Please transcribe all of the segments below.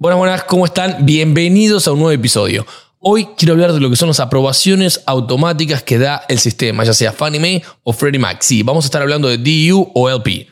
Buenas, buenas, ¿cómo están? Bienvenidos a un nuevo episodio. Hoy quiero hablar de lo que son las aprobaciones automáticas que da el sistema, ya sea Fannie Mae o Freddie Mac. Sí, vamos a estar hablando de DU o LP.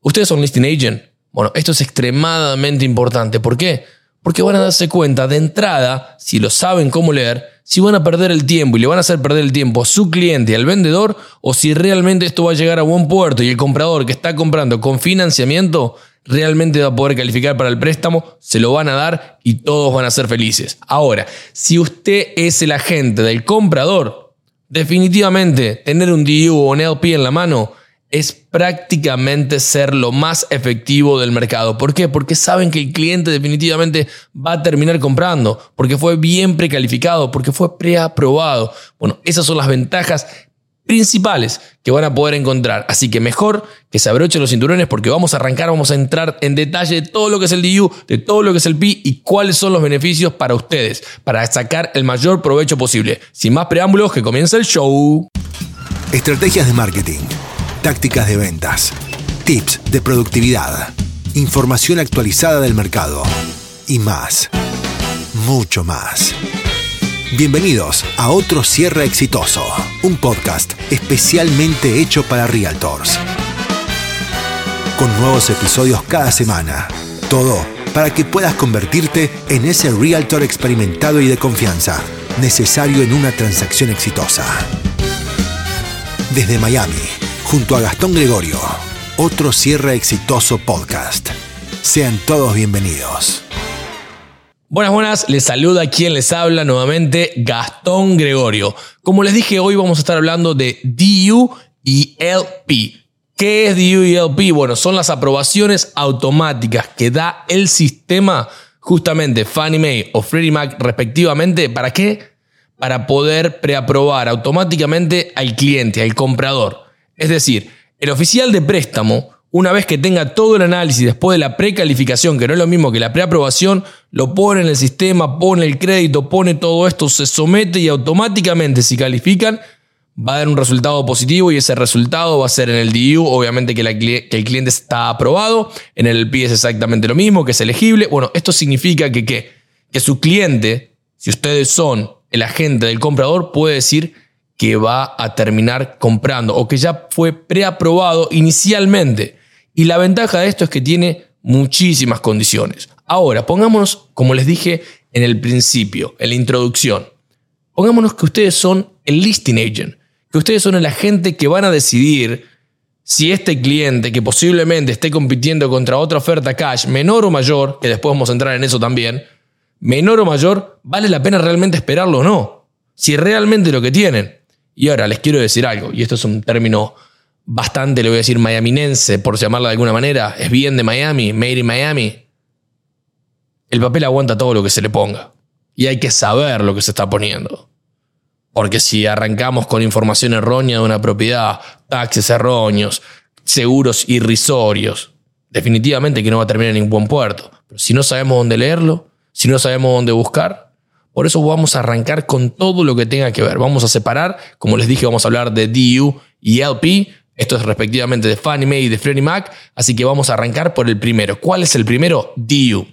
¿Ustedes son listing agent? Bueno, esto es extremadamente importante. ¿Por qué? Porque van a darse cuenta de entrada, si lo saben cómo leer, si van a perder el tiempo y le van a hacer perder el tiempo a su cliente y al vendedor, o si realmente esto va a llegar a buen puerto y el comprador que está comprando con financiamiento realmente va a poder calificar para el préstamo, se lo van a dar y todos van a ser felices. Ahora, si usted es el agente del comprador, definitivamente tener un DU o un LP en la mano es prácticamente ser lo más efectivo del mercado. ¿Por qué? Porque saben que el cliente definitivamente va a terminar comprando, porque fue bien precalificado, porque fue preaprobado. Bueno, esas son las ventajas principales que van a poder encontrar. Así que mejor que se abrochen los cinturones porque vamos a arrancar, vamos a entrar en detalle de todo lo que es el DU, de todo lo que es el PI y cuáles son los beneficios para ustedes, para sacar el mayor provecho posible. Sin más preámbulos, que comience el show. Estrategias de marketing, tácticas de ventas, tips de productividad, información actualizada del mercado y más. Mucho más. Bienvenidos a otro cierre exitoso, un podcast especialmente hecho para realtors. Con nuevos episodios cada semana. Todo para que puedas convertirte en ese realtor experimentado y de confianza necesario en una transacción exitosa. Desde Miami, junto a Gastón Gregorio, otro cierre exitoso podcast. Sean todos bienvenidos. Buenas, buenas, les saluda quien les habla nuevamente, Gastón Gregorio. Como les dije, hoy vamos a estar hablando de DU y LP. ¿Qué es DU y LP? Bueno, son las aprobaciones automáticas que da el sistema justamente Fannie Mae o Freddie Mac respectivamente. ¿Para qué? Para poder preaprobar automáticamente al cliente, al comprador. Es decir, el oficial de préstamo una vez que tenga todo el análisis después de la precalificación, que no es lo mismo que la preaprobación, lo pone en el sistema, pone el crédito, pone todo esto, se somete y automáticamente si califican va a dar un resultado positivo y ese resultado va a ser en el DU, obviamente que, el cliente está aprobado, en el LP es exactamente lo mismo, que es elegible. Bueno, esto significa que, que su cliente, si ustedes son el agente del comprador, puede decir que va a terminar comprando o que ya fue preaprobado inicialmente. Y la ventaja de esto es que tiene muchísimas condiciones. Ahora, pongámonos, como les dije en el principio, en la introducción, pongámonos que ustedes son el listing agent, que ustedes son el agente que van a decidir si este cliente que posiblemente esté compitiendo contra otra oferta cash, menor o mayor, que después vamos a entrar en eso también, menor o mayor, vale la pena realmente esperarlo o no. Si realmente lo que tienen. Y ahora les quiero decir algo, y esto es un término bastante, le voy a decir, miaminense, por llamarla de alguna manera, es bien de Miami, made in Miami, el papel aguanta todo lo que se le ponga. Y hay que saber lo que se está poniendo. Porque si arrancamos con información errónea de una propiedad, taxes erróneos, seguros irrisorios, definitivamente que no va a terminar en ningún buen puerto. Pero si no sabemos dónde leerlo, si no sabemos dónde buscar, por eso vamos a arrancar con todo lo que tenga que ver. Vamos a separar, como les dije, vamos a hablar de DU y LP, esto es respectivamente de Fannie Mae y de Freddie Mac, así que vamos a arrancar por el primero. ¿Cuál es el primero? DU.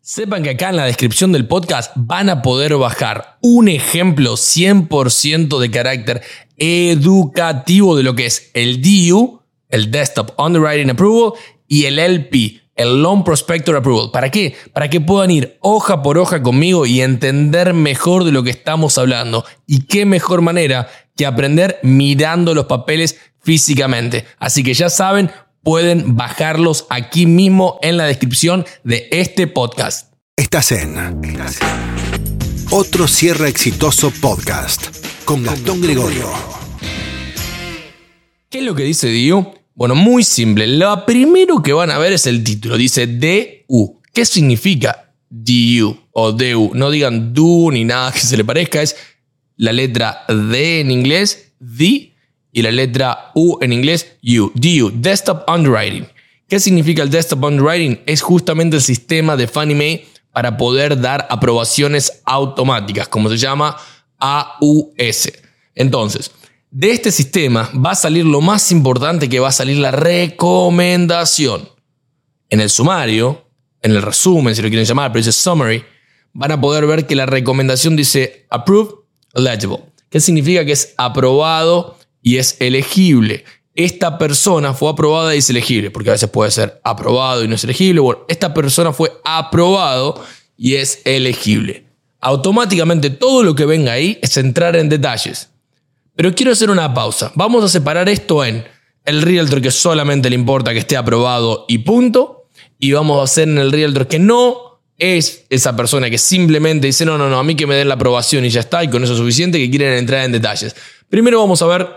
Sepan que acá en la descripción del podcast van a poder bajar un ejemplo 100% de carácter educativo de lo que es el DU, el Desktop Underwriting Approval, y el LP, el Loan Prospector Approval. ¿Para qué? Para que puedan ir hoja por hoja conmigo y entender mejor de lo que estamos hablando. Y qué mejor manera que aprender mirando los papeles físicamente. Así que ya saben, pueden bajarlos aquí mismo en la descripción de este podcast. Estás en otro cierre exitoso podcast con Gastón Gregorio. ¿Qué es lo que dice Dio? Bueno, muy simple. Lo primero que van a ver es el título. Dice DU. ¿Qué significa DU o DU? No digan DU ni nada que se le parezca. Es la letra D en inglés, D y la letra U en inglés, U. DU, Desktop Underwriting. ¿Qué significa el Desktop Underwriting? Es justamente el sistema de Fannie Mae para poder dar aprobaciones automáticas, como se llama AUS. Entonces, de este sistema va a salir lo más importante que va a salir la recomendación. En el sumario, en el resumen, si lo quieren llamar, pero dice summary, van a poder ver que la recomendación dice approved, eligible. ¿Qué significa que es aprobado y es elegible? Esta persona fue aprobada y es elegible, porque a veces puede ser aprobado y no es elegible. Esta persona fue aprobado y es elegible. Automáticamente todo lo que venga ahí es entrar en detalles. Pero quiero hacer una pausa. Vamos a separar esto en el realtor que solamente le importa que esté aprobado y punto. Y vamos a hacer en el realtor que no es esa persona que simplemente dice, no, no, no, a mí que me den la aprobación y ya está, y con eso es suficiente, que quieren entrar en detalles. Primero vamos a ver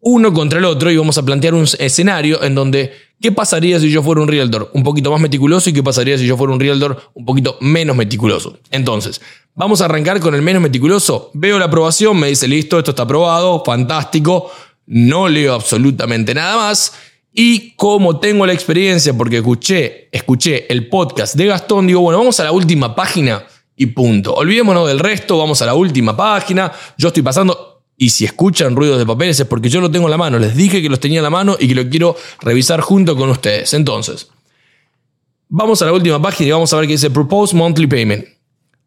uno contra el otro y vamos a plantear un escenario en donde, ¿qué pasaría si yo fuera un realtor un poquito más meticuloso y qué pasaría si yo fuera un realtor un poquito menos meticuloso? Entonces, vamos a arrancar con el menos meticuloso. Veo la aprobación, me dice, listo, esto está aprobado, fantástico, no leo absolutamente nada más. Y como tengo la experiencia, porque escuché, escuché el podcast de Gastón, digo, bueno, vamos a la última página y punto. Olvidémonos del resto, vamos a la última página. Yo estoy pasando, y si escuchan ruidos de papeles es porque yo lo tengo en la mano. Les dije que los tenía en la mano y que lo quiero revisar junto con ustedes. Entonces, vamos a la última página y vamos a ver qué dice Proposed Monthly Payment.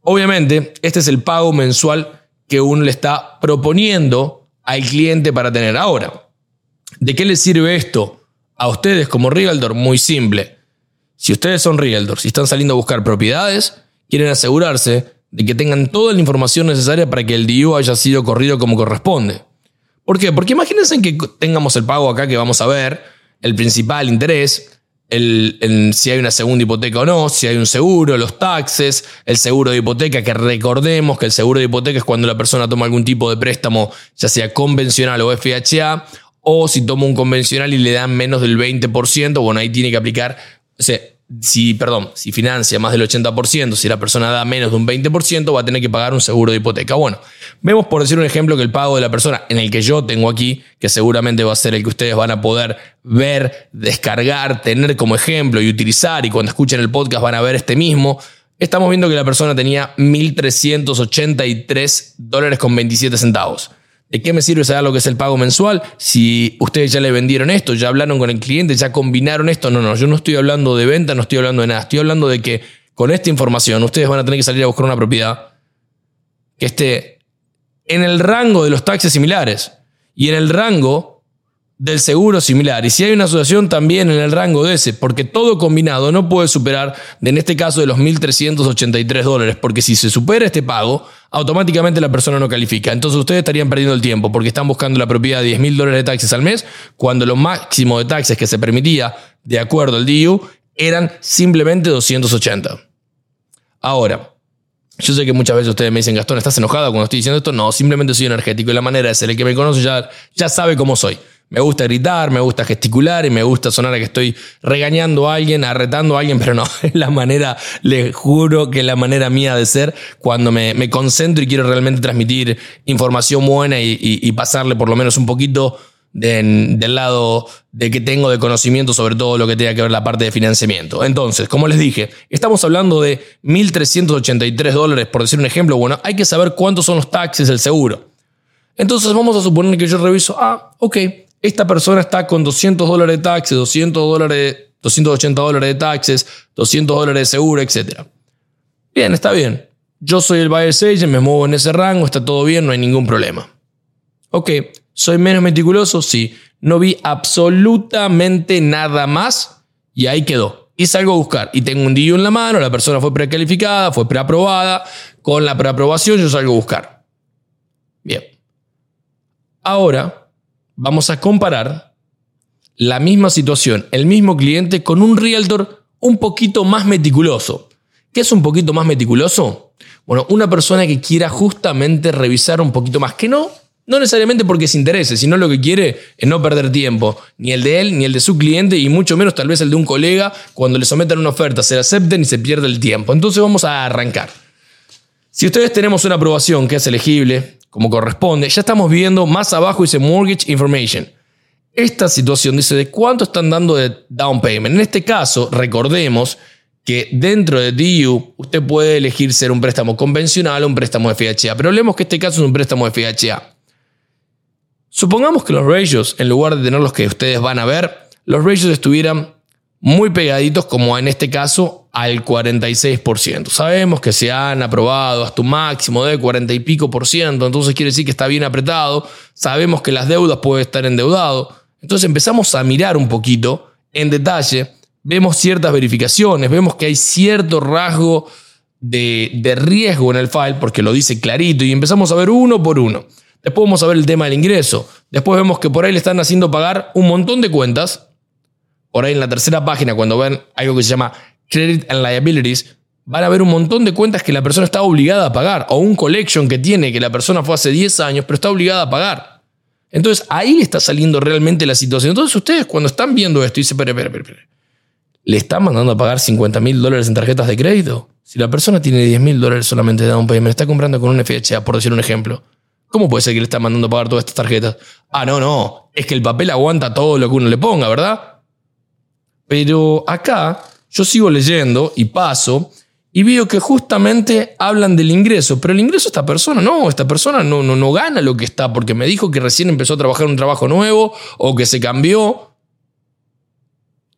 Obviamente, este es el pago mensual que uno le está proponiendo al cliente para tener. Ahora, ¿de qué les sirve esto a ustedes como realtor? Muy simple. Si ustedes son realtors y están saliendo a buscar propiedades, quieren asegurarse de que tengan toda la información necesaria para que el DIU haya sido corrido como corresponde. ¿Por qué? Porque imagínense que tengamos el pago acá que vamos a ver, el principal interés, el, si hay una segunda hipoteca o no, si hay un seguro, los taxes, el seguro de hipoteca, que recordemos que el seguro de hipoteca es cuando la persona toma algún tipo de préstamo, ya sea convencional o FHA, o si toma un convencional y le dan menos del 20%, bueno, ahí tiene que aplicar, o sea, si, perdón, si financia más del 80%, si la persona da menos de un 20%, va a tener que pagar un seguro de hipoteca. Bueno, vemos por decir un ejemplo que el pago de la persona en el que yo tengo aquí, que seguramente va a ser el que ustedes van a poder ver, descargar, tener como ejemplo y utilizar, y cuando escuchen el podcast van a ver este mismo, estamos viendo que la persona tenía 1.383 dólares con 27 centavos. ¿De qué me sirve saber lo que es el pago mensual? Si ustedes ya le vendieron esto, ya hablaron con el cliente, ya combinaron esto. No, no, yo no estoy hablando de venta, no estoy hablando de nada. Estoy hablando de que con esta información ustedes van a tener que salir a buscar una propiedad que esté en el rango de los taxes similares y en el rango del seguro similar. Y si hay una asociación también en el rango de ese, porque todo combinado no puede superar, en este caso, de los 1.383 dólares, porque si se supera este pago, automáticamente la persona no califica. Entonces ustedes estarían perdiendo el tiempo porque están buscando la propiedad de 10.000 dólares de taxes al mes, cuando lo máximo de taxes que se permitía, de acuerdo al DIU, eran simplemente 280. Ahora, yo sé que muchas veces ustedes me dicen, Gastón, ¿estás enojado cuando estoy diciendo esto? No, simplemente soy energético y la manera de ser el que me conoce ya, ya sabe cómo soy. Me gusta gritar, me gusta gesticular y me gusta sonar a que estoy regañando a alguien, arretando a alguien, pero no, es la manera, les juro que es la manera mía de ser cuando me, concentro y quiero realmente transmitir información buena y, pasarle por lo menos un poquito del lado de que tengo de conocimiento sobre todo lo que tenga que ver la parte de financiamiento. Entonces, como les dije, estamos hablando de 1.383 dólares, por decir un ejemplo. Bueno, hay que saber cuántos son los taxes del seguro. Entonces vamos a suponer que yo reviso, ah, ok, esta persona está con 200 dólares de taxes, 200 dólares, 280 dólares de taxes, 200 dólares de seguro, etc. Bien, está bien. Yo soy el buyer agent, me muevo en ese rango, está todo bien, no hay ningún problema. Ok, ¿soy menos meticuloso? Sí. No vi absolutamente nada más y ahí quedó. Y salgo a buscar. Y tengo un DIU en la mano, la persona fue precalificada, fue preaprobada. Con la preaprobación yo salgo a buscar. Bien. Ahora, vamos a comparar la misma situación, el mismo cliente con un realtor un poquito más meticuloso. ¿Qué es un poquito más meticuloso? Bueno, una persona que quiera justamente revisar un poquito más, que no, no necesariamente porque se interese, sino lo que quiere es no perder tiempo, ni el de él, ni el de su cliente, y mucho menos tal vez el de un colega, cuando le sometan una oferta, se la acepten y se pierde el tiempo. Entonces vamos a arrancar. Si ustedes tenemos una aprobación que es elegible, como corresponde, ya estamos viendo más abajo dice Mortgage Information. Esta situación dice de cuánto están dando de down payment. En este caso, recordemos que dentro de DU usted puede elegir ser un préstamo convencional o un préstamo de FHA, pero hablemos que este caso es un préstamo de FHA. Supongamos que los ratios, en lugar de tener los que ustedes van a ver, los ratios estuvieran muy pegaditos como en este caso al 46%. Sabemos que se han aprobado hasta un máximo de 40 y pico por ciento, entonces quiere decir que está bien apretado. Sabemos que las deudas pueden estar endeudado. Entonces empezamos a mirar un poquito en detalle, vemos ciertas verificaciones, vemos que hay cierto rasgo de, de riesgo en el file, porque lo dice clarito, y empezamos a ver uno por uno. Después vamos a ver el tema del ingreso. Después vemos que por ahí le están haciendo pagar un montón de cuentas. Por ahí en la tercera página, cuando ven algo que se llama Credit and Liabilities, van a ver un montón de cuentas que la persona está obligada a pagar. O un collection que tiene que la persona fue hace 10 años, pero está obligada a pagar. Entonces ahí le está saliendo realmente la situación. Entonces ustedes cuando están viendo esto, dicen, espera, espera, espera. ¿Le están mandando a pagar 50 mil dólares en tarjetas de crédito? Si la persona tiene 10 mil dólares solamente de down payment, está comprando con un FHA, por decir un ejemplo. ¿Cómo puede ser que le está mandando a pagar todas estas tarjetas? Ah, no, no. Es que el papel aguanta todo lo que uno le ponga, ¿verdad? Pero acá yo sigo leyendo y paso y veo que justamente hablan del ingreso, pero el ingreso de esta persona, no, esta persona no, no, no gana lo que está porque me dijo que recién empezó a trabajar un trabajo nuevo o que se cambió.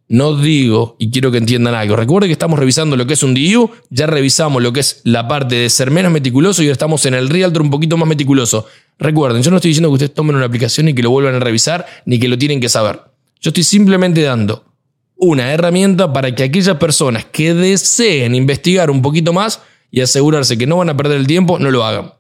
No digo, y quiero que entiendan algo, recuerden que estamos revisando lo que es un DU, ya revisamos lo que es la parte de ser menos meticuloso y ahora estamos en el Realtor un poquito más meticuloso. Recuerden, yo no estoy diciendo que ustedes tomen una aplicación y que lo vuelvan a revisar, ni que lo tienen que saber. Yo estoy simplemente dando una herramienta para que aquellas personas que deseen investigar un poquito más y asegurarse que no van a perder el tiempo, no lo hagan.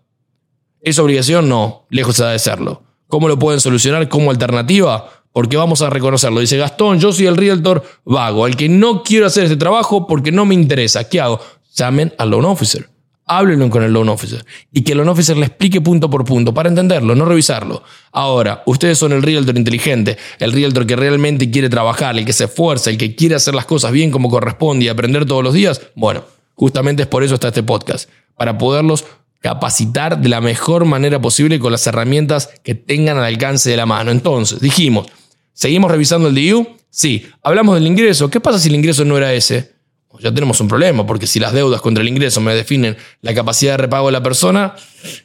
¿Es obligación? No, lejos de serlo. ¿Cómo lo pueden solucionar como alternativa? Porque vamos a reconocerlo. Dice Gastón, yo soy el realtor vago, el que no quiero hacer este trabajo porque no me interesa. ¿Qué hago? Llamen al loan officer háblenlo con el loan officer y que el loan officer le explique punto por punto para entenderlo, no revisarlo. Ahora, ustedes son el realtor inteligente, el realtor que realmente quiere trabajar, el que se esfuerza, el que quiere hacer las cosas bien como corresponde y aprender todos los días. Bueno, justamente es por eso está este podcast, para poderlos capacitar de la mejor manera posible con las herramientas que tengan al alcance de la mano. Entonces, dijimos, ¿seguimos revisando el DU? Sí. Hablamos del ingreso. ¿Qué pasa si el ingreso no era ese? ya tenemos un problema, porque si las deudas contra el ingreso me definen la capacidad de repago de la persona,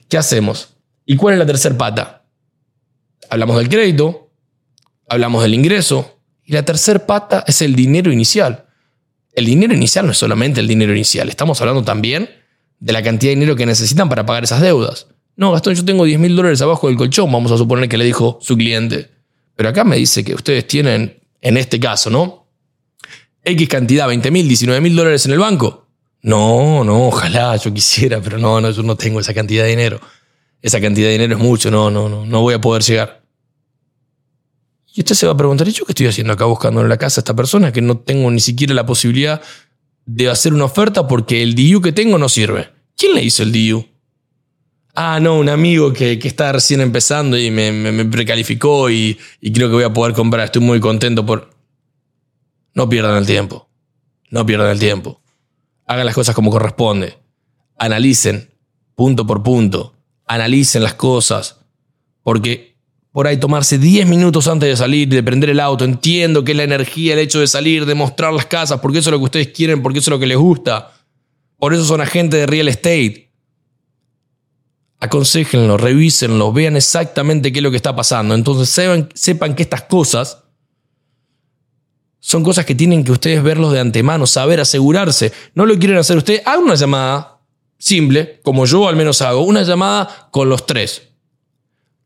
¿qué hacemos? ¿Y cuál es la tercera pata? Hablamos del crédito, hablamos del ingreso, y la tercera pata es el dinero inicial. El dinero inicial no es solamente el dinero inicial, estamos hablando también de la cantidad de dinero que necesitan para pagar esas deudas. No, Gastón, yo tengo 10 mil dólares abajo del colchón, vamos a suponer que le dijo su cliente. Pero acá me dice que ustedes tienen, en este caso, ¿no? X cantidad, 20 mil, 19 mil dólares en el banco. No, no, ojalá yo quisiera, pero no, no, yo no tengo esa cantidad de dinero. Esa cantidad de dinero es mucho, no, no, no, no voy a poder llegar. Y usted se va a preguntar, ¿y yo qué estoy haciendo acá buscando en la casa a esta persona que no tengo ni siquiera la posibilidad de hacer una oferta porque el DU que tengo no sirve? ¿Quién le hizo el DU? Ah, no, un amigo que, está recién empezando y me, precalificó y, y creo que voy a poder comprar. Estoy muy contento por... No pierdan el tiempo. No pierdan el tiempo. Hagan las cosas como corresponde. Analicen punto por punto. Analicen las cosas. Porque por ahí tomarse 10 minutos antes de salir, de prender el auto, entiendo que es la energía, el hecho de salir, de mostrar las casas, porque eso es lo que ustedes quieren, porque eso es lo que les gusta. Por eso son agentes de real estate. Aconsejenlo, revísenlo, vean exactamente qué es lo que está pasando. Entonces sepan, sepan que estas cosas son cosas que tienen que ustedes verlos de antemano, saber, asegurarse. No lo quieren hacer ustedes, hagan una llamada simple, como yo al menos hago, una llamada con los tres.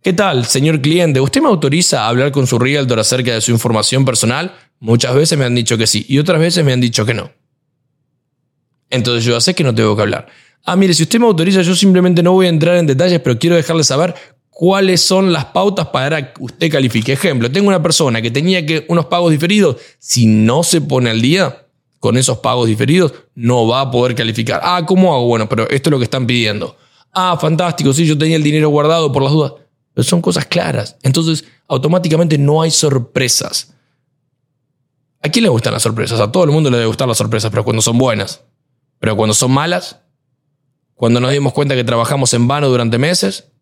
¿Qué tal, señor cliente? ¿Usted me autoriza a hablar con su realtor acerca de su información personal? Muchas veces me han dicho que sí y otras veces me han dicho que no. Entonces yo ya sé que no tengo que hablar. Ah, mire, si usted me autoriza, yo simplemente no voy a entrar en detalles, pero quiero dejarle saber cuáles son las pautas para que usted califique. Ejemplo, tengo una persona que tenía que unos pagos diferidos, si no se pone al día con esos pagos diferidos, no va a poder calificar. Ah, ¿cómo hago? Bueno, pero esto es lo que están pidiendo. Ah, fantástico, sí, yo tenía el dinero guardado por las dudas. Pero son cosas claras. Entonces, automáticamente no hay sorpresas. ¿A quién le gustan las sorpresas? A todo el mundo le debe gustar las sorpresas, pero cuando son buenas. Pero cuando son malas, cuando nos dimos cuenta que trabajamos en vano durante meses,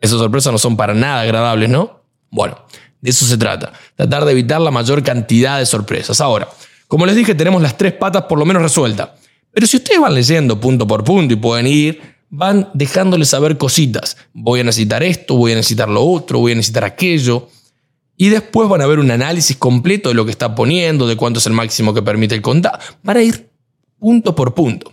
esas sorpresas no son para nada agradables, ¿no? Bueno, de eso se trata. Tratar de evitar la mayor cantidad de sorpresas. Ahora, como les dije, tenemos las tres patas por lo menos resueltas. Pero si ustedes van leyendo punto por punto y pueden ir, van dejándoles saber cositas. Voy a necesitar esto, voy a necesitar lo otro, voy a necesitar aquello. Y después van a ver un análisis completo de lo que está poniendo, de cuánto es el máximo que permite el contado. Van a ir punto por punto.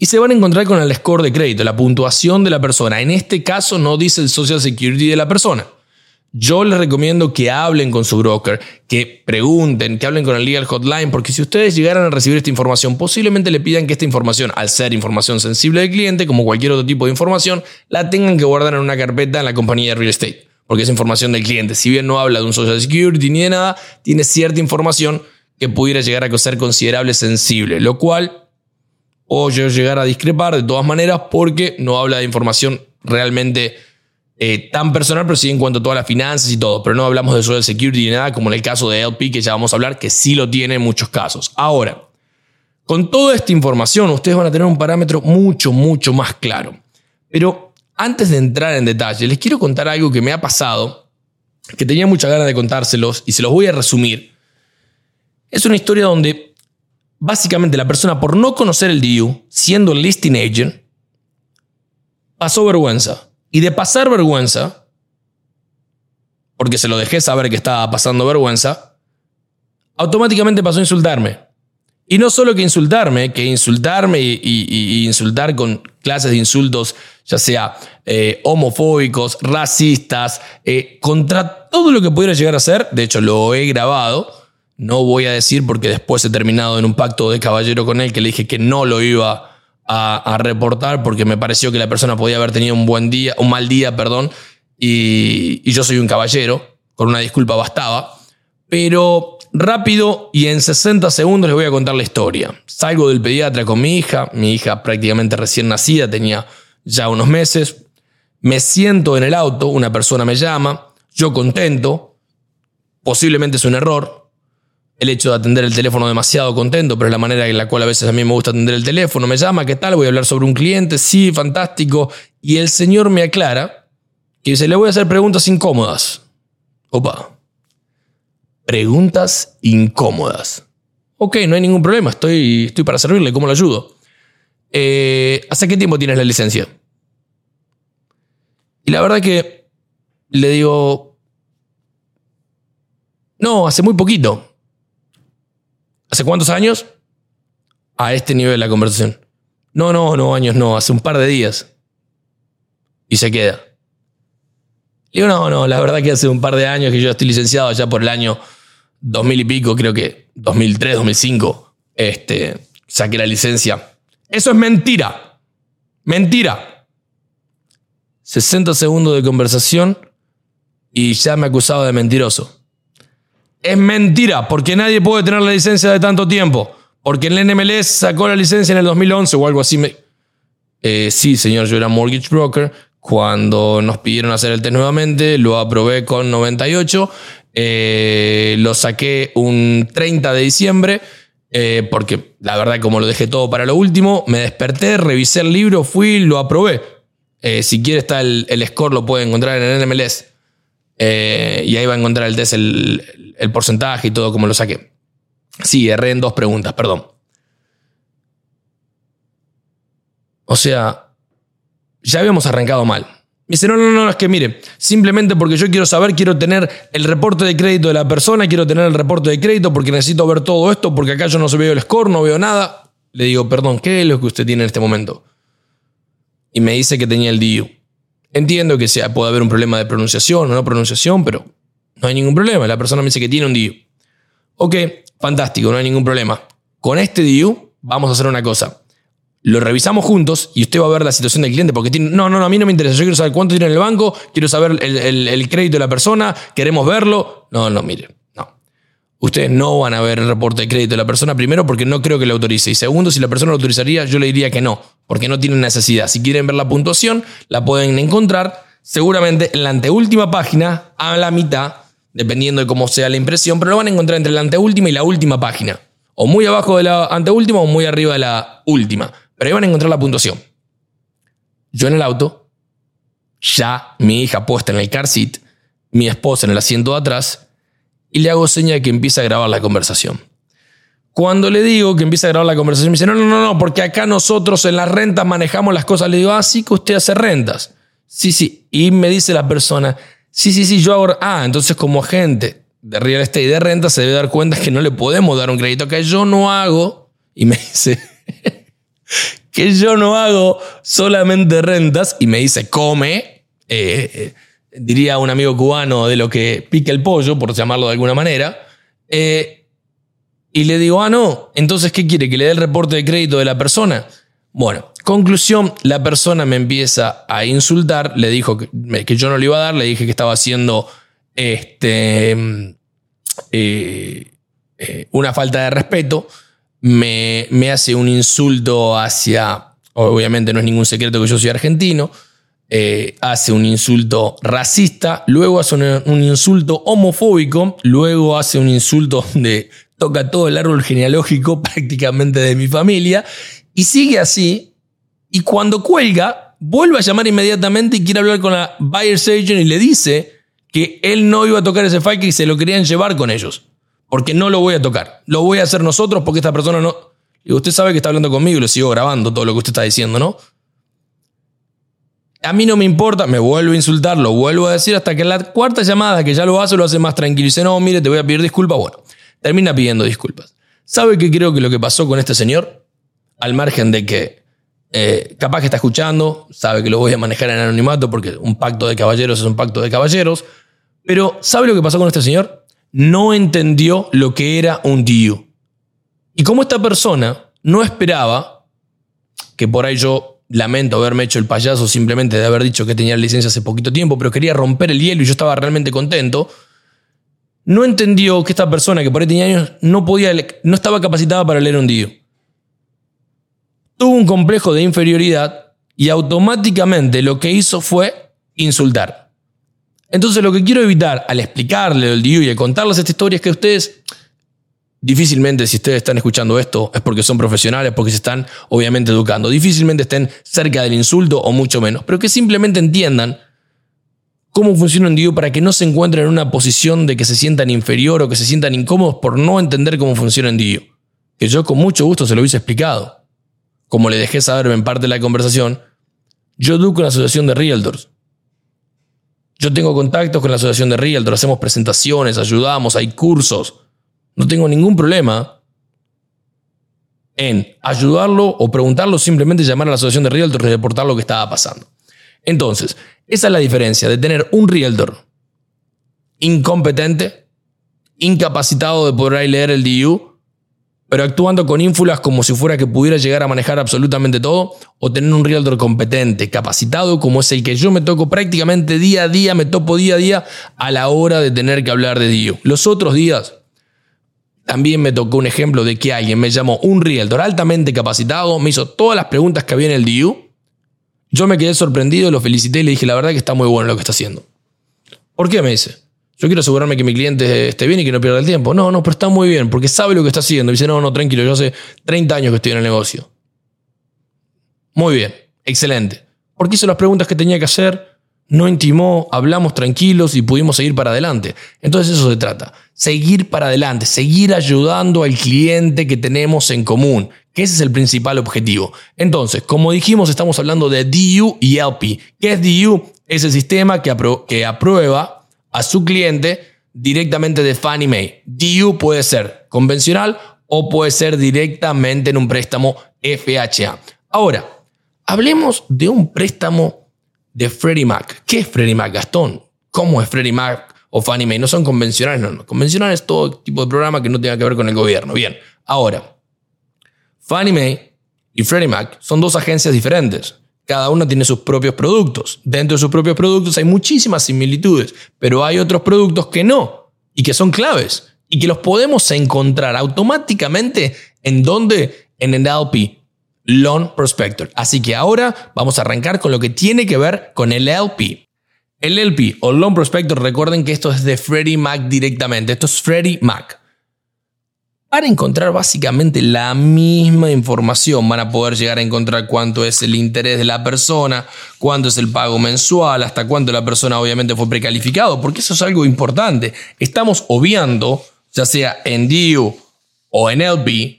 Y se van a encontrar con el score de crédito, la puntuación de la persona. En este caso no dice el Social Security de la persona. Yo les recomiendo que hablen con su broker, que pregunten, que hablen con el legal hotline, porque si ustedes llegaran a recibir esta información, posiblemente le pidan que esta información, al ser información sensible del cliente, como cualquier otro tipo de información, la tengan que guardar en una carpeta en la compañía de real estate, porque es información del cliente. Si bien no habla de un social security ni de nada, tiene cierta información que pudiera llegar a ser considerable sensible, lo cual o yo llegar a discrepar de todas maneras porque no habla de información realmente eh, tan personal, pero sí en cuanto a todas las finanzas y todo. Pero no hablamos de social security ni nada, como en el caso de LP, que ya vamos a hablar, que sí lo tiene en muchos casos. Ahora, con toda esta información, ustedes van a tener un parámetro mucho, mucho más claro. Pero antes de entrar en detalle, les quiero contar algo que me ha pasado, que tenía mucha ganas de contárselos y se los voy a resumir. Es una historia donde básicamente la persona, por no conocer el DU, siendo listing agent, pasó vergüenza y de pasar vergüenza, porque se lo dejé saber que estaba pasando vergüenza, automáticamente pasó a insultarme. Y no solo que insultarme, que insultarme y, insultar con clases de insultos, ya sea eh, homofóbicos, racistas, eh, contra todo lo que pudiera llegar a ser. De hecho, lo he grabado. No voy a decir porque después he terminado en un pacto de caballero con él que le dije que no lo iba a, reportar porque me pareció que la persona podía haber tenido un buen día, un mal día, perdón, y, yo soy un caballero, con una disculpa bastaba, pero rápido y en 60 segundos les voy a contar la historia. Salgo del pediatra con mi hija, mi hija prácticamente recién nacida, tenía ya unos meses, me siento en el auto, una persona me llama, yo contento, posiblemente es un error, el hecho de atender el teléfono demasiado contento, pero es la manera en la cual a veces a mí me gusta atender el teléfono. Me llama, ¿qué tal? Voy a hablar sobre un cliente, sí, fantástico. Y el señor me aclara que dice, le voy a hacer preguntas incómodas. Opa. Preguntas incómodas. Ok, no hay ningún problema, estoy, estoy para servirle, ¿cómo lo ayudo? Eh, ¿Hace qué tiempo tienes la licencia? Y la verdad que le digo, no, hace muy poquito. ¿Hace cuántos años? A este nivel de la conversación. No, no, no, años no, hace un par de días. Y se queda. Le digo, no, no, la verdad que hace un par de años que yo estoy licenciado ya por el año 2000 y pico, creo que 2003, 2005, este, saqué la licencia. Eso es mentira. Mentira. 60 segundos de conversación y ya me acusaba de mentiroso. Es mentira, porque nadie puede tener la licencia de tanto tiempo. Porque el NMLS sacó la licencia en el 2011 o algo así. Eh, sí, señor, yo era mortgage broker. Cuando nos pidieron hacer el test nuevamente, lo aprobé con 98. Eh, lo saqué un 30 de diciembre. Eh, porque la verdad, como lo dejé todo para lo último, me desperté, revisé el libro, fui, lo aprobé. si quiere está el, score, lo puede encontrar en el NMLS. y ahí va a encontrar el test, el porcentaje y todo como lo saqué. Sí, erré en dos preguntas, perdón. O sea, ya habíamos arrancado mal. Me dice, no, no, no, es que mire, simplemente porque yo quiero saber, quiero tener el reporte de crédito de la persona, quiero tener el reporte de crédito porque necesito ver todo esto, porque acá yo no se veo el score, no veo nada. Le digo, perdón, ¿qué es lo que usted tiene en este momento? Y me dice que tenía el DIU. Entiendo que sea, puede haber un problema de pronunciación o no pronunciación, pero no hay ningún problema. La persona me dice que tiene un DIU. Ok, fantástico, no hay ningún problema. Con este DIU vamos a hacer una cosa. Lo revisamos juntos y usted va a ver la situación del cliente porque tiene, no, no, no, a mí no me interesa. Yo quiero saber cuánto tiene en el banco, quiero saber el, crédito de la persona, queremos verlo. No, no, mire, no. Ustedes no van a ver el reporte de crédito de la persona, primero porque no creo que lo autorice. Y segundo, si la persona lo autorizaría, yo le diría que no, porque no tiene necesidad. Si quieren ver la puntuación, la pueden encontrar seguramente en la anteúltima página, a la mitad, dependiendo de cómo sea la impresión, pero lo van a encontrar entre la anteúltima y la última página. O muy abajo de la anteúltima o muy arriba de la última. Pero ahí van a encontrar la puntuación. Yo en el auto, ya mi hija puesta en el car seat, mi esposa en el asiento de atrás, y le hago seña de que empieza a grabar la conversación. Cuando le digo que empieza a grabar la conversación, me dice, no, no, no, no, porque acá nosotros en las rentas manejamos las cosas. Le digo, ah, sí que usted hace rentas. Sí, sí. Y me dice la persona, Sí, sí, sí, yo hago... Ah, entonces como agente de real estate y de renta se debe dar cuenta que no le podemos dar un crédito que yo no hago. Y me dice que yo no hago solamente rentas y me dice, come, eh, eh, diría un amigo cubano de lo que pica el pollo, por llamarlo de alguna manera. Eh, y le digo, ah, no, entonces, ¿qué quiere? ¿Que le dé el reporte de crédito de la persona? Bueno, conclusión, la persona me empieza a insultar, le dijo que, yo no le iba a dar, le dije que estaba haciendo este, una falta de respeto me, hace un insulto hacia, obviamente no es ningún secreto que yo soy argentino, eh, hace un insulto racista, luego hace un, insulto homofóbico, luego hace un insulto donde toca todo el árbol genealógico prácticamente de mi familia, y sigue así, y cuando cuelga, vuelve a llamar inmediatamente y quiere hablar con la buyer's agent y le dice que él no iba a tocar ese file y se lo querían llevar con ellos porque no lo voy a tocar. Lo voy a hacer nosotros porque esta persona no... Y usted sabe que está hablando conmigo y lo sigo grabando todo lo que usted está diciendo, ¿no? A mí no me importa, me vuelvo a insultar, lo vuelvo a decir hasta que en la cuarta llamada que ya lo hace, lo hace más tranquilo y dice, no, mire, te voy a pedir disculpas. Bueno, termina pidiendo disculpas. ¿Sabe qué creo que lo que pasó con este señor? Al margen de que eh, capaz que está escuchando, sabe que lo voy a manejar en anonimato porque un pacto de caballeros es un pacto de caballeros, pero ¿sabe lo que pasó con este señor? no entendió lo que era un DU. Y como esta persona no esperaba, que por ahí yo lamento haberme hecho el payaso simplemente de haber dicho que tenía licencia hace poquito tiempo, pero quería romper el hielo y yo estaba realmente contento, no entendió que esta persona que por ahí tenía años no, podía, no estaba capacitada para leer un DU. Tuvo un complejo de inferioridad y automáticamente lo que hizo fue insultar. Entonces lo que quiero evitar al explicarle el DIU y al contarles esta historia es que ustedes, difícilmente si ustedes están escuchando esto es porque son profesionales, porque se están obviamente educando, difícilmente estén cerca del insulto o mucho menos, pero que simplemente entiendan cómo funciona un DIU para que no se encuentren en una posición de que se sientan inferior o que se sientan incómodos por no entender cómo funciona un DIU. Que yo con mucho gusto se lo hubiese explicado. Como le dejé saber en parte de la conversación, yo educo en la asociación de realtors. Yo tengo contactos con la Asociación de Realtor, hacemos presentaciones, ayudamos, hay cursos. No tengo ningún problema en ayudarlo o preguntarlo, simplemente llamar a la Asociación de Realtor y reportar lo que estaba pasando. Entonces, esa es la diferencia de tener un Realtor incompetente, incapacitado de poder leer el DU, pero actuando con ínfulas como si fuera que pudiera llegar a manejar absolutamente todo, o tener un realtor competente, capacitado, como es el que yo me toco prácticamente día a día, me topo día a día a la hora de tener que hablar de Dio. Los otros días también me tocó un ejemplo de que alguien me llamó un realtor altamente capacitado, me hizo todas las preguntas que había en el DIU. Yo me quedé sorprendido, lo felicité y le dije, la verdad que está muy bueno lo que está haciendo. ¿Por qué me dice? Yo quiero asegurarme que mi cliente esté bien y que no pierda el tiempo. No, no, pero está muy bien, porque sabe lo que está haciendo. Y dice, no, no, tranquilo, yo hace 30 años que estoy en el negocio. Muy bien, excelente. Porque hizo las preguntas que tenía que hacer, no intimó, hablamos tranquilos y pudimos seguir para adelante. Entonces eso se trata, seguir para adelante, seguir ayudando al cliente que tenemos en común, ese es el principal objetivo. Entonces, como dijimos, estamos hablando de DU y LP. ¿Qué es DU? Es el sistema que, que aprueba a su cliente directamente de Fannie Mae. DU puede ser convencional o puede ser directamente en un préstamo FHA. Ahora, hablemos de un préstamo de Freddie Mac. ¿Qué es Freddie Mac, Gastón? ¿Cómo es Freddie Mac o Fannie Mae? No son convencionales, no, no. Convencionales es todo tipo de programa que no tenga que ver con el gobierno. Bien, ahora, Fannie Mae y Freddie Mac son dos agencias diferentes. Cada una tiene sus propios productos. Dentro de sus propios productos hay muchísimas similitudes, pero hay otros productos que no y que son claves y que los podemos encontrar automáticamente en donde en el LP, Loan Prospector. Así que ahora vamos a arrancar con lo que tiene que ver con el LP. El LP o Loan Prospector, recuerden que esto es de Freddie Mac directamente. Esto es Freddie Mac para encontrar básicamente la misma información. Van a poder llegar a encontrar cuánto es el interés de la persona, cuánto es el pago mensual, hasta cuánto la persona obviamente fue precalificado, porque eso es algo importante. Estamos obviando, ya sea en DIU o en LP,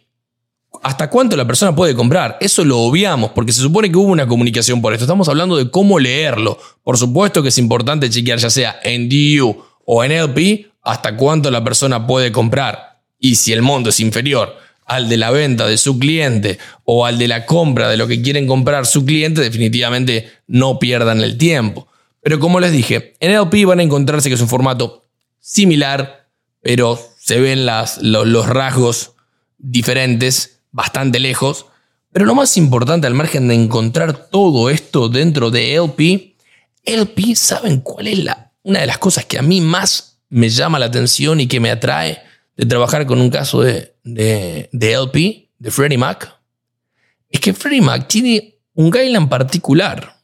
hasta cuánto la persona puede comprar. Eso lo obviamos porque se supone que hubo una comunicación por esto. Estamos hablando de cómo leerlo. Por supuesto que es importante chequear ya sea en DU o en LP hasta cuánto la persona puede comprar. Y si el monto es inferior al de la venta de su cliente o al de la compra de lo que quieren comprar su cliente, definitivamente no pierdan el tiempo. Pero como les dije, en LP van a encontrarse que es un formato similar, pero se ven las, los rasgos diferentes, bastante lejos. Pero lo más importante, al margen de encontrar todo esto dentro de LP, LP, ¿saben cuál es la, una de las cosas que a mí más me llama la atención y que me atrae de trabajar con un caso de, de, de LP, de Freddie Mac? Es que Freddie Mac tiene un guideline particular,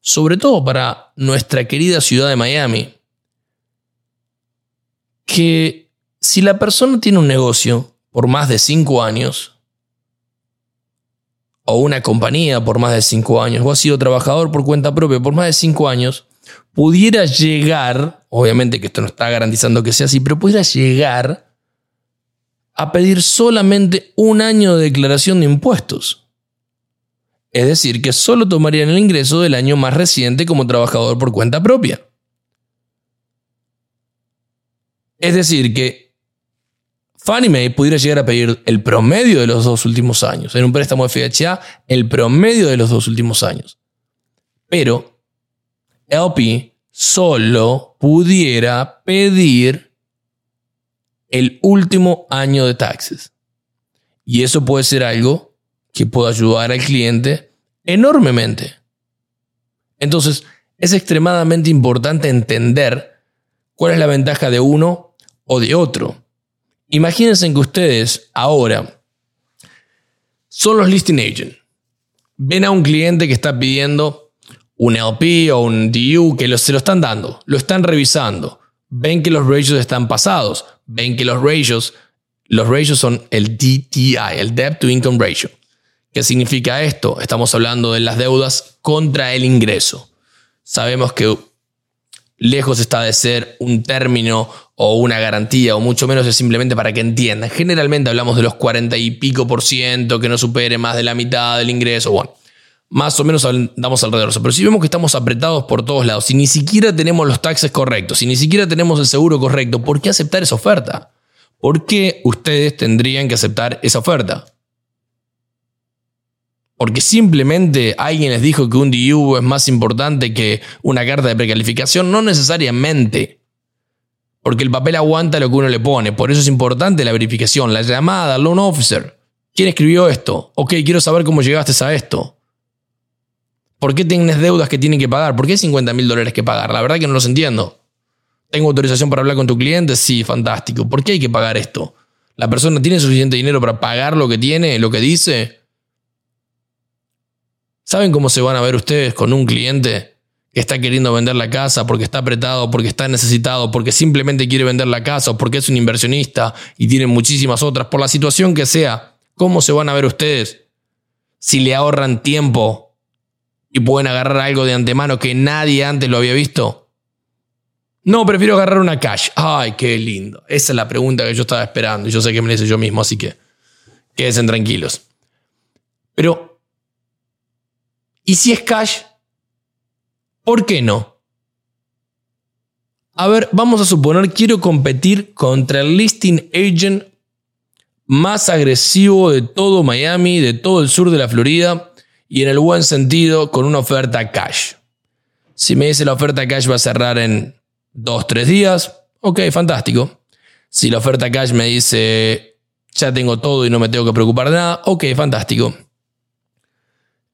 sobre todo para nuestra querida ciudad de Miami, que si la persona tiene un negocio por más de cinco años, o una compañía por más de cinco años, o ha sido trabajador por cuenta propia por más de cinco años, pudiera llegar, obviamente que esto no está garantizando que sea así, pero pudiera llegar a pedir solamente un año de declaración de impuestos. Es decir, que solo tomarían el ingreso del año más reciente como trabajador por cuenta propia. Es decir, que Fannie Mae pudiera llegar a pedir el promedio de los dos últimos años. En un préstamo de FHA, el promedio de los dos últimos años. Pero LP solo pudiera pedir el último año de taxes. Y eso puede ser algo que pueda ayudar al cliente enormemente. Entonces, es extremadamente importante entender cuál es la ventaja de uno o de otro. Imagínense que ustedes ahora son los listing agent. Ven a un cliente que está pidiendo un LP o un DU que se lo están dando, lo están revisando. Ven que los ratios están pasados, ven que los ratios, los ratios son el DTI, el Debt to Income Ratio. ¿Qué significa esto? Estamos hablando de las deudas contra el ingreso. Sabemos que lejos está de ser un término o una garantía, o mucho menos es simplemente para que entiendan. Generalmente hablamos de los 40 y pico por ciento, que no supere más de la mitad del ingreso. Bueno, más o menos damos alrededor. Pero si vemos que estamos apretados por todos lados, si ni siquiera tenemos los taxes correctos, si ni siquiera tenemos el seguro correcto, ¿por qué aceptar esa oferta? ¿Por qué ustedes tendrían que aceptar esa oferta? porque simplemente alguien les dijo que un DU es más importante que una carta de precalificación, no necesariamente. Porque el papel aguanta lo que uno le pone. Por eso es importante la verificación, la llamada loan officer. ¿Quién escribió esto? Ok, quiero saber cómo llegaste a esto. ¿Por qué tienes deudas que tienen que pagar? ¿Por qué hay 50 mil dólares que pagar? La verdad que no los entiendo. ¿Tengo autorización para hablar con tu cliente? Sí, fantástico. ¿Por qué hay que pagar esto? ¿La persona tiene suficiente dinero para pagar lo que tiene, lo que dice? ¿Saben cómo se van a ver ustedes con un cliente que está queriendo vender la casa porque está apretado, porque está necesitado, porque simplemente quiere vender la casa o porque es un inversionista y tiene muchísimas otras, por la situación que sea? ¿Cómo se van a ver ustedes si le ahorran tiempo y pueden agarrar algo de antemano que nadie antes lo había visto? No, prefiero agarrar una cash. Ay, qué lindo. Esa es la pregunta que yo estaba esperando y yo sé que me la hice yo mismo, así que quédense tranquilos. Pero y si es cash, ¿por qué no? A ver, vamos a suponer, quiero competir contra el listing agent más agresivo de todo Miami, de todo el sur de la Florida, y en el buen sentido, con una oferta cash. Si me dice la oferta cash va a cerrar en dos, tres días, ok, fantástico. Si la oferta cash me dice ya tengo todo y no me tengo que preocupar de nada, ok, fantástico.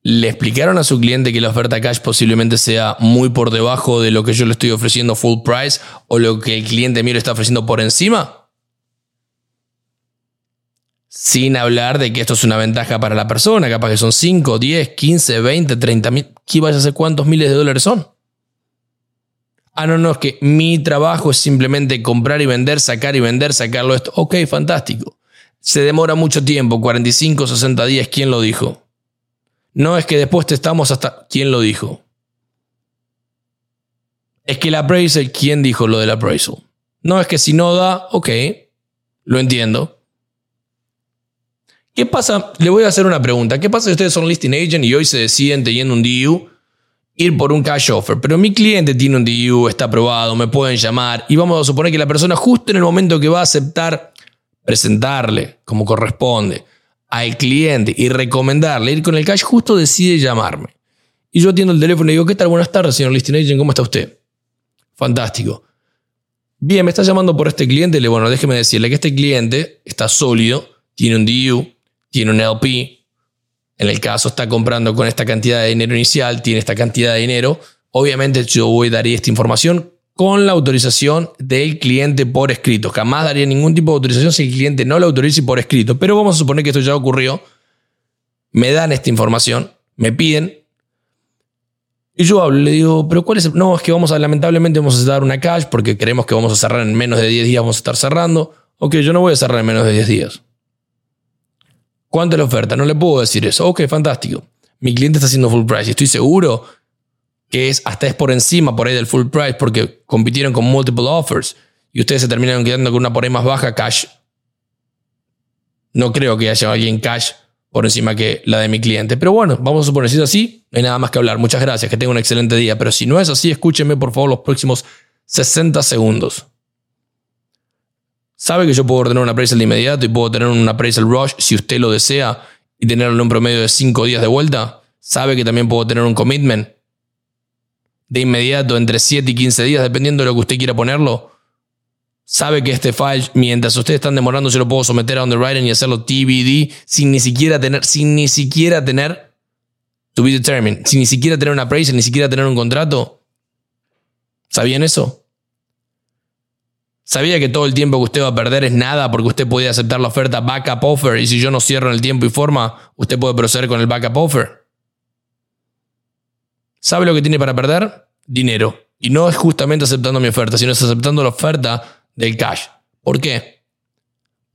¿Le explicaron a su cliente que la oferta cash posiblemente sea muy por debajo de lo que yo le estoy ofreciendo full price o lo que el cliente mío le está ofreciendo por encima? Sin hablar de que esto es una ventaja para la persona, capaz que son 5, 10, 15, 20, 30 mil. ¿Qué vaya a ser cuántos miles de dólares son? Ah, no, no, es que mi trabajo es simplemente comprar y vender, sacar y vender, sacarlo esto. Ok, fantástico. Se demora mucho tiempo, 45, 60 días, ¿quién lo dijo? No es que después te estamos hasta... ¿Quién lo dijo? Es que el appraisal, ¿quién dijo lo del appraisal? No es que si no da, ok, lo entiendo. ¿Qué pasa? Le voy a hacer una pregunta. ¿Qué pasa si ustedes son listing agent y hoy se deciden teniendo un DU ir por un cash offer? Pero mi cliente tiene un DU, está aprobado, me pueden llamar y vamos a suponer que la persona justo en el momento que va a aceptar presentarle como corresponde al cliente y recomendarle ir con el cash, justo decide llamarme. Y yo atiendo el teléfono y digo, ¿qué tal? Buenas tardes, señor listing agent, ¿cómo está usted? Fantástico. Bien, me está llamando por este cliente. Le bueno, déjeme decirle que este cliente está sólido, tiene un DU, tiene un LP. En el caso está comprando con esta cantidad de dinero inicial, tiene esta cantidad de dinero. Obviamente yo voy a dar esta información con la autorización del cliente por escrito. Jamás daría ningún tipo de autorización si el cliente no lo autorice por escrito. Pero vamos a suponer que esto ya ocurrió. Me dan esta información, me piden. Y yo hablo, le digo, pero ¿cuál es? No, es que vamos a, lamentablemente vamos a dar una cash porque creemos que vamos a cerrar en menos de 10 días, vamos a estar cerrando. Ok, yo no voy a cerrar en menos de 10 días. ¿Cuánto es la oferta? No le puedo decir eso. Ok, fantástico. Mi cliente está haciendo full price y estoy seguro que es hasta es por encima por ahí del full price porque compitieron con multiple offers y ustedes se terminaron quedando con una por ahí más baja cash. No creo que haya alguien cash por encima que la de mi cliente. Pero bueno, vamos a suponer si es así, no hay nada más que hablar. Muchas gracias, que tenga un excelente día. Pero si no es así, escúchenme por favor los próximos 60 segundos. Sabe que yo puedo ordenar un appraisal de inmediato y puedo tener un appraisal rush si usted lo desea y tenerlo en un promedio de 5 días de vuelta. Sabe que también puedo tener un commitment de inmediato entre 7 y 15 días, dependiendo de lo que usted quiera ponerlo. Sabe que este file, mientras ustedes están demorando, yo lo puedo someter a underwriting y hacerlo TBD sin ni siquiera tener, sin ni siquiera tener to be determined, sin ni siquiera tener un appraisal, ni siquiera tener un contrato. ¿Sabían eso? Sabía que todo el tiempo que usted va a perder es nada porque usted puede aceptar la oferta backup offer y si yo no cierro en el tiempo y forma, usted puede proceder con el backup offer. ¿Sabe lo que tiene para perder? Dinero. Y no es justamente aceptando mi oferta, sino es aceptando la oferta del cash. ¿Por qué?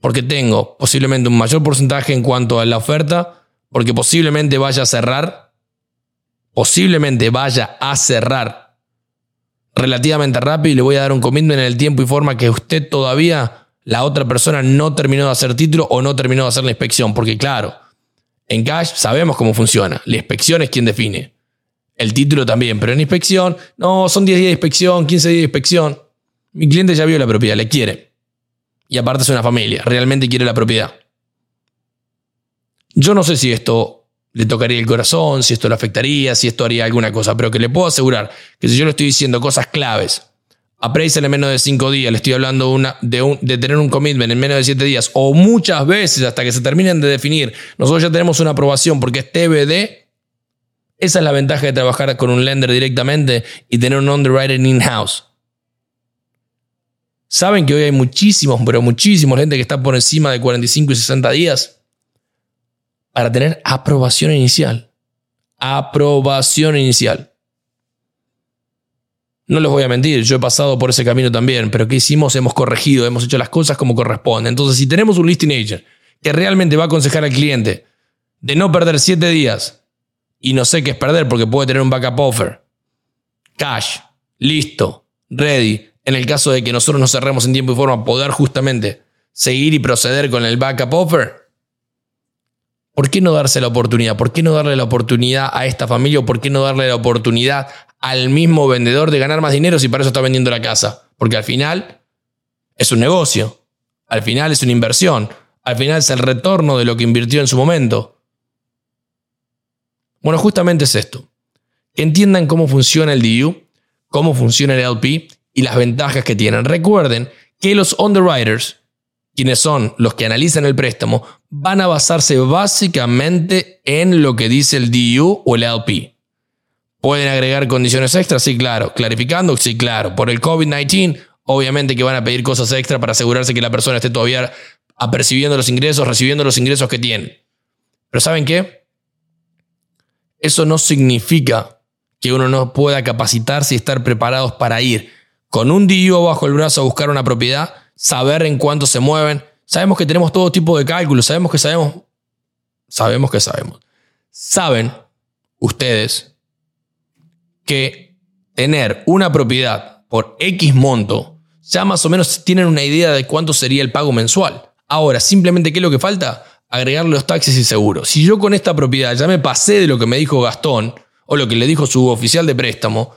Porque tengo posiblemente un mayor porcentaje en cuanto a la oferta, porque posiblemente vaya a cerrar, posiblemente vaya a cerrar relativamente rápido y le voy a dar un commitment en el tiempo y forma que usted todavía, la otra persona no terminó de hacer título o no terminó de hacer la inspección. Porque claro, en cash sabemos cómo funciona. La inspección es quien define. El título también, pero en inspección, no, son 10 días de inspección, 15 días de inspección. Mi cliente ya vio la propiedad, le quiere. Y aparte es una familia, realmente quiere la propiedad. Yo no sé si esto le tocaría el corazón, si esto le afectaría, si esto haría alguna cosa, pero que le puedo asegurar que si yo le estoy diciendo cosas claves, appraisal en menos de 5 días, le estoy hablando de, de tener un commitment en menos de 7 días, o muchas veces hasta que se terminen de definir, nosotros ya tenemos una aprobación porque es TBD, esa es la ventaja de trabajar con un lender directamente y tener un underwriting in-house. Saben que hoy hay muchísimos, pero muchísimos gente que está por encima de 45 y 60 días para tener aprobación inicial. Aprobación inicial. No les voy a mentir, yo he pasado por ese camino también, pero ¿qué hicimos? Hemos corregido, hemos hecho las cosas como corresponde. Entonces, si tenemos un listing agent que realmente va a aconsejar al cliente de no perder siete días, y no sé qué es perder porque puede tener un backup offer, cash, listo, ready, en el caso de que nosotros nos cerremos en tiempo y forma, poder justamente seguir y proceder con el backup offer, ¿Por qué no darse la oportunidad? ¿Por qué no darle la oportunidad a esta familia o por qué no darle la oportunidad al mismo vendedor de ganar más dinero si para eso está vendiendo la casa? Porque al final es un negocio, al final es una inversión, al final es el retorno de lo que invirtió en su momento. Bueno, justamente es esto. Que entiendan cómo funciona el DU, cómo funciona el LP y las ventajas que tienen. Recuerden que los underwriters quienes son los que analizan el préstamo, van a basarse básicamente en lo que dice el DU o el LP. ¿Pueden agregar condiciones extras? Sí, claro. ¿Clarificando? Sí, claro. Por el COVID-19, obviamente que van a pedir cosas extra para asegurarse que la persona esté todavía apercibiendo los ingresos, recibiendo los ingresos que tiene. Pero ¿saben qué? Eso no significa que uno no pueda capacitarse y estar preparados para ir con un DU bajo el brazo a buscar una propiedad saber en cuánto se mueven. Sabemos que tenemos todo tipo de cálculos, sabemos que sabemos, sabemos que sabemos. Saben ustedes que tener una propiedad por X monto, ya más o menos tienen una idea de cuánto sería el pago mensual. Ahora, simplemente, ¿qué es lo que falta? agregarle los taxis y seguros. Si yo con esta propiedad ya me pasé de lo que me dijo Gastón o lo que le dijo su oficial de préstamo,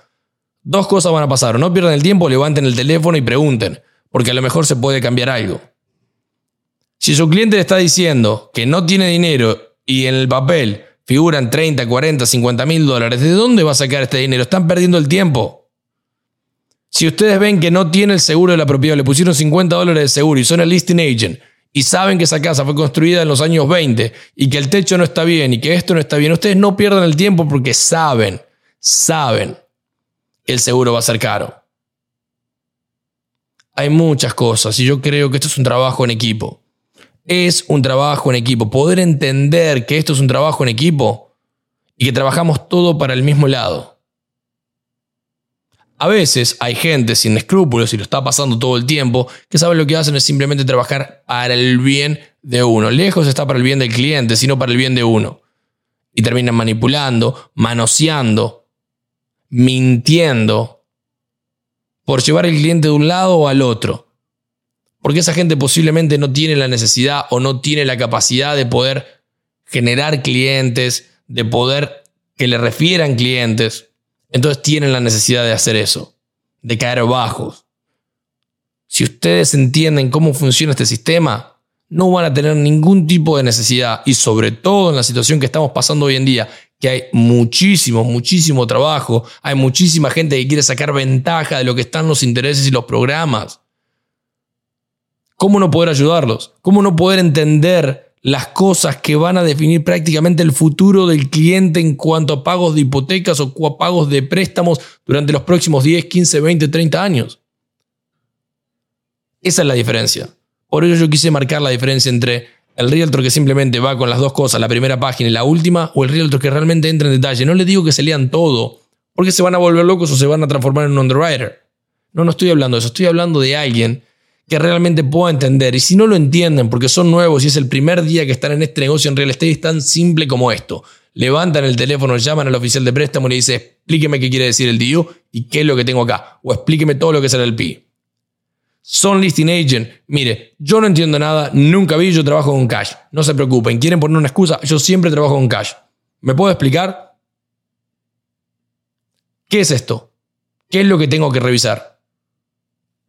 dos cosas van a pasar. no pierdan el tiempo, levanten el teléfono y pregunten, porque a lo mejor se puede cambiar algo. Si su cliente le está diciendo que no tiene dinero y en el papel figuran 30, 40, 50 mil dólares, ¿de dónde va a sacar este dinero? Están perdiendo el tiempo. Si ustedes ven que no tiene el seguro de la propiedad, le pusieron 50 dólares de seguro y son el listing agent y saben que esa casa fue construida en los años 20 y que el techo no está bien y que esto no está bien, ustedes no pierdan el tiempo porque saben, saben que el seguro va a ser caro. Hay muchas cosas y yo creo que esto es un trabajo en equipo. Es un trabajo en equipo. Poder entender que esto es un trabajo en equipo y que trabajamos todo para el mismo lado. A veces hay gente sin escrúpulos y lo está pasando todo el tiempo que sabe lo que hacen es simplemente trabajar para el bien de uno. Lejos está para el bien del cliente, sino para el bien de uno. Y terminan manipulando, manoseando, mintiendo por llevar el cliente de un lado o al otro. Porque esa gente posiblemente no tiene la necesidad o no tiene la capacidad de poder generar clientes, de poder que le refieran clientes. Entonces tienen la necesidad de hacer eso, de caer bajos. Si ustedes entienden cómo funciona este sistema, no van a tener ningún tipo de necesidad y sobre todo en la situación que estamos pasando hoy en día, que hay muchísimo, muchísimo trabajo, hay muchísima gente que quiere sacar ventaja de lo que están los intereses y los programas. ¿Cómo no poder ayudarlos? ¿Cómo no poder entender las cosas que van a definir prácticamente el futuro del cliente en cuanto a pagos de hipotecas o pagos de préstamos durante los próximos 10, 15, 20, 30 años. Esa es la diferencia. Por ello yo quise marcar la diferencia entre el realtor que simplemente va con las dos cosas, la primera página y la última, o el realtor que realmente entra en detalle. No le digo que se lean todo, porque se van a volver locos o se van a transformar en un underwriter. No, no estoy hablando de eso, estoy hablando de alguien que realmente pueda entender. Y si no lo entienden porque son nuevos y es el primer día que están en este negocio en real estate, es tan simple como esto. Levantan el teléfono, llaman al oficial de préstamo y le dicen, explíqueme qué quiere decir el DU y qué es lo que tengo acá. O explíqueme todo lo que es el LP. Son listing agent. Mire, yo no entiendo nada, nunca vi, yo trabajo con cash. No se preocupen, quieren poner una excusa, yo siempre trabajo con cash. ¿Me puedo explicar? ¿Qué es esto? ¿Qué es lo que tengo que revisar?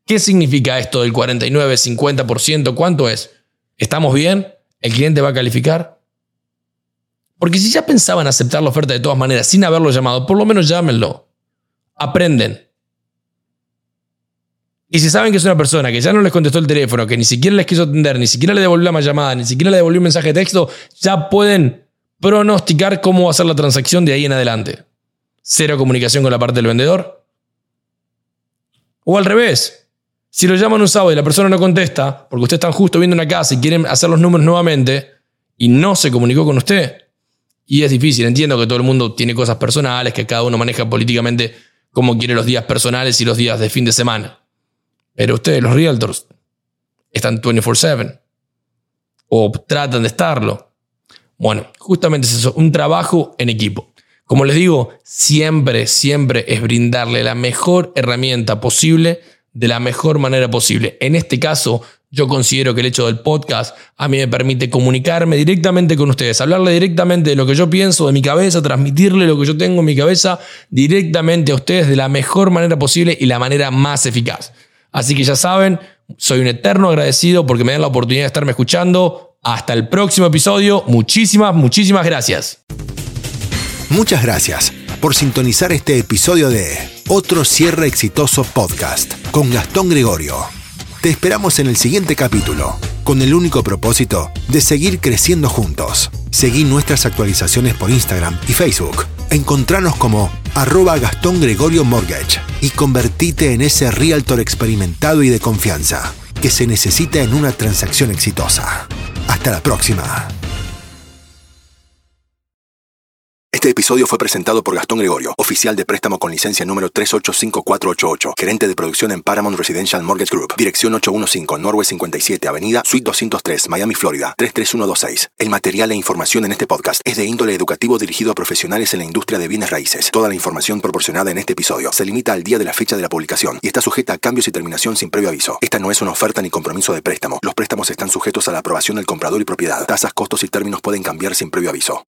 ¿Qué significa esto del 49, 50%? ¿Cuánto es? ¿Estamos bien? ¿El cliente va a calificar? Porque si ya pensaban aceptar la oferta de todas maneras sin haberlo llamado, por lo menos llámenlo. Aprenden. Y si saben que es una persona que ya no les contestó el teléfono, que ni siquiera les quiso atender, ni siquiera le devolvió la llamada, ni siquiera le devolvió un mensaje de texto, ya pueden pronosticar cómo va a ser la transacción de ahí en adelante. Cero comunicación con la parte del vendedor. O al revés, si lo llaman un sábado y la persona no contesta, porque usted está justo viendo una casa y quieren hacer los números nuevamente, y no se comunicó con usted, y es difícil, entiendo que todo el mundo tiene cosas personales, que cada uno maneja políticamente como quiere los días personales y los días de fin de semana. Pero ustedes, los realtors, están 24/7 o tratan de estarlo. Bueno, justamente es eso, un trabajo en equipo. Como les digo, siempre, siempre es brindarle la mejor herramienta posible de la mejor manera posible. En este caso, yo considero que el hecho del podcast a mí me permite comunicarme directamente con ustedes, hablarle directamente de lo que yo pienso, de mi cabeza, transmitirle lo que yo tengo en mi cabeza directamente a ustedes de la mejor manera posible y la manera más eficaz. Así que ya saben, soy un eterno agradecido porque me dan la oportunidad de estarme escuchando. Hasta el próximo episodio. Muchísimas, muchísimas gracias. Muchas gracias por sintonizar este episodio de Otro Cierre Exitoso Podcast con Gastón Gregorio. Te esperamos en el siguiente capítulo, con el único propósito de seguir creciendo juntos. Seguí nuestras actualizaciones por Instagram y Facebook. Encontranos como arroba Gastón Gregorio Mortgage y convertite en ese realtor experimentado y de confianza que se necesita en una transacción exitosa. Hasta la próxima. Este episodio fue presentado por Gastón Gregorio, oficial de préstamo con licencia número 385488, gerente de producción en Paramount Residential Mortgage Group, dirección 815 Norway 57, Avenida Suite 203, Miami, Florida 33126. El material e información en este podcast es de índole educativo dirigido a profesionales en la industria de bienes raíces. Toda la información proporcionada en este episodio se limita al día de la fecha de la publicación y está sujeta a cambios y terminación sin previo aviso. Esta no es una oferta ni compromiso de préstamo. Los préstamos están sujetos a la aprobación del comprador y propiedad. Tasas, costos y términos pueden cambiar sin previo aviso.